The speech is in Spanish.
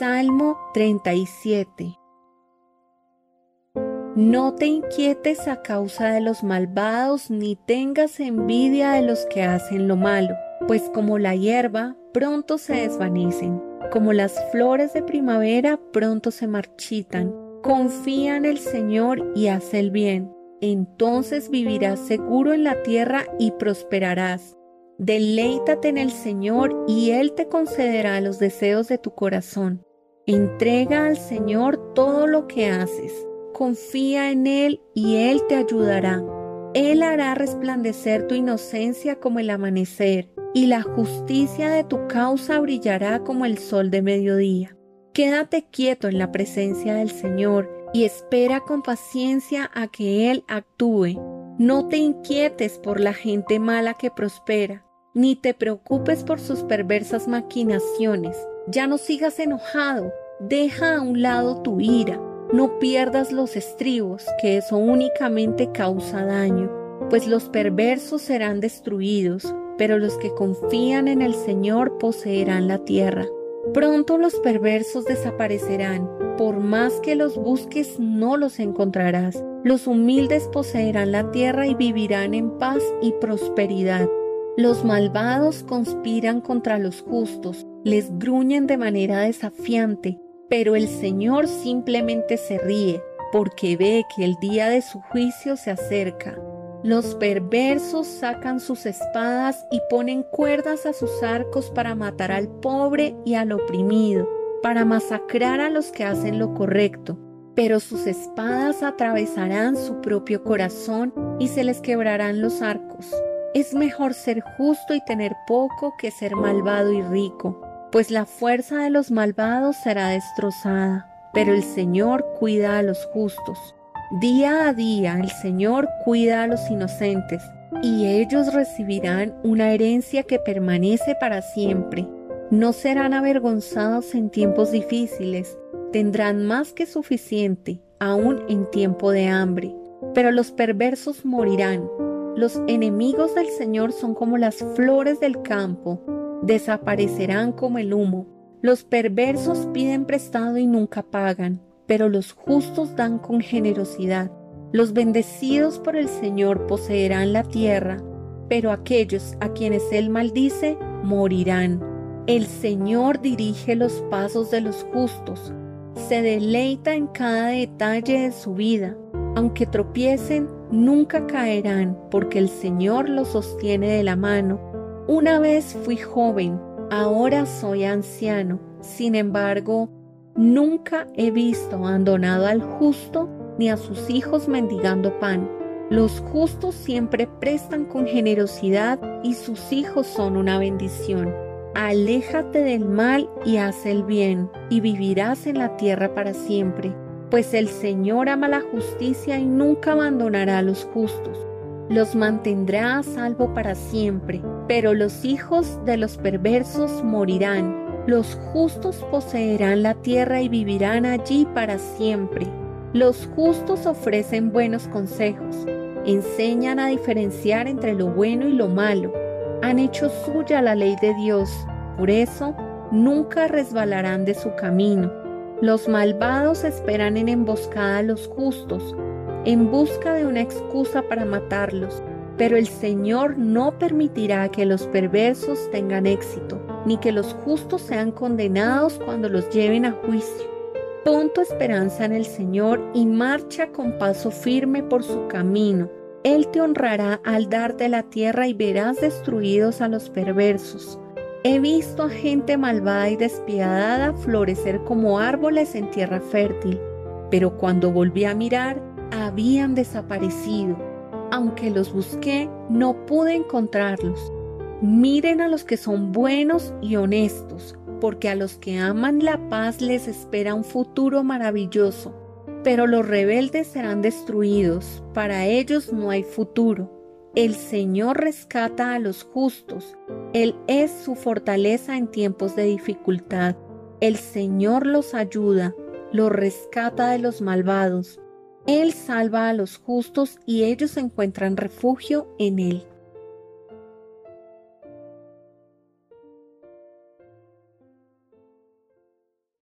Salmo 37 No te inquietes a causa de los malvados, ni tengas envidia de los que hacen lo malo, pues como la hierba, pronto se desvanecen, como las flores de primavera, pronto se marchitan. Confía en el Señor y haz el bien, entonces vivirás seguro en la tierra y prosperarás. Deleítate en el Señor y Él te concederá los deseos de tu corazón. Entrega al Señor todo lo que haces. Confía en Él y Él te ayudará. Él hará resplandecer tu inocencia como el amanecer y la justicia de tu causa brillará como el sol de mediodía. Quédate quieto en la presencia del Señor y espera con paciencia a que Él actúe. No te inquietes por la gente mala que prospera ni te preocupes por sus perversas maquinaciones. Ya no sigas enojado, deja a un lado tu ira, no pierdas los estribos, que eso únicamente causa daño, pues los perversos serán destruidos, pero los que confían en el Señor poseerán la tierra. Pronto los perversos desaparecerán, por más que los busques no los encontrarás. Los humildes poseerán la tierra y vivirán en paz y prosperidad. Los malvados conspiran contra los justos, les gruñen de manera desafiante, pero el Señor simplemente se ríe porque ve que el día de su juicio se acerca. Los perversos sacan sus espadas y ponen cuerdas a sus arcos para matar al pobre y al oprimido, para masacrar a los que hacen lo correcto. Pero sus espadas atravesarán su propio corazón y se les quebrarán los arcos. Es mejor ser justo y tener poco que ser malvado y rico, pues la fuerza de los malvados será destrozada, pero el Señor cuida a los justos. Día a día el Señor cuida a los inocentes, y ellos recibirán una herencia que permanece para siempre. No serán avergonzados en tiempos difíciles, tendrán más que suficiente, aún en tiempo de hambre. Pero los perversos morirán, los enemigos del Señor son como las flores del campo, desaparecerán como el humo. Los perversos piden prestado y nunca pagan, pero los justos dan con generosidad. Los bendecidos por el Señor poseerán la tierra, pero aquellos a quienes Él maldice morirán. El Señor dirige los pasos de los justos, se deleita en cada detalle de su vida. Aunque tropiecen, nunca caerán, porque el Señor los sostiene de la mano. Una vez fui joven, ahora soy anciano. Sin embargo, nunca he visto abandonado al justo ni a sus hijos mendigando pan. Los justos siempre prestan con generosidad y sus hijos son una bendición. Aléjate del mal y haz el bien, y vivirás en la tierra para siempre pues el Señor ama la justicia y nunca abandonará a los justos. Los mantendrá a salvo para siempre, pero los hijos de los perversos morirán. Los justos poseerán la tierra y vivirán allí para siempre. Los justos ofrecen buenos consejos, enseñan a diferenciar entre lo bueno y lo malo, han hecho suya la ley de Dios, por eso nunca resbalarán de su camino los malvados esperan en emboscada a los justos, en busca de una excusa para matarlos, pero el Señor no permitirá que los perversos tengan éxito, ni que los justos sean condenados cuando los lleven a juicio. Pon tu esperanza en el Señor y marcha con paso firme por su camino. Él te honrará al darte la tierra y verás destruidos a los perversos. He visto a gente malvada y despiadada florecer como árboles en tierra fértil, pero cuando volví a mirar, habían desaparecido. Aunque los busqué, no pude encontrarlos. Miren a los que son buenos y honestos, porque a los que aman la paz les espera un futuro maravilloso. Pero los rebeldes serán destruidos, para ellos no hay futuro. El Señor rescata a los justos, Él es su fortaleza en tiempos de dificultad. El Señor los ayuda, los rescata de los malvados. Él salva a los justos y ellos encuentran refugio en Él.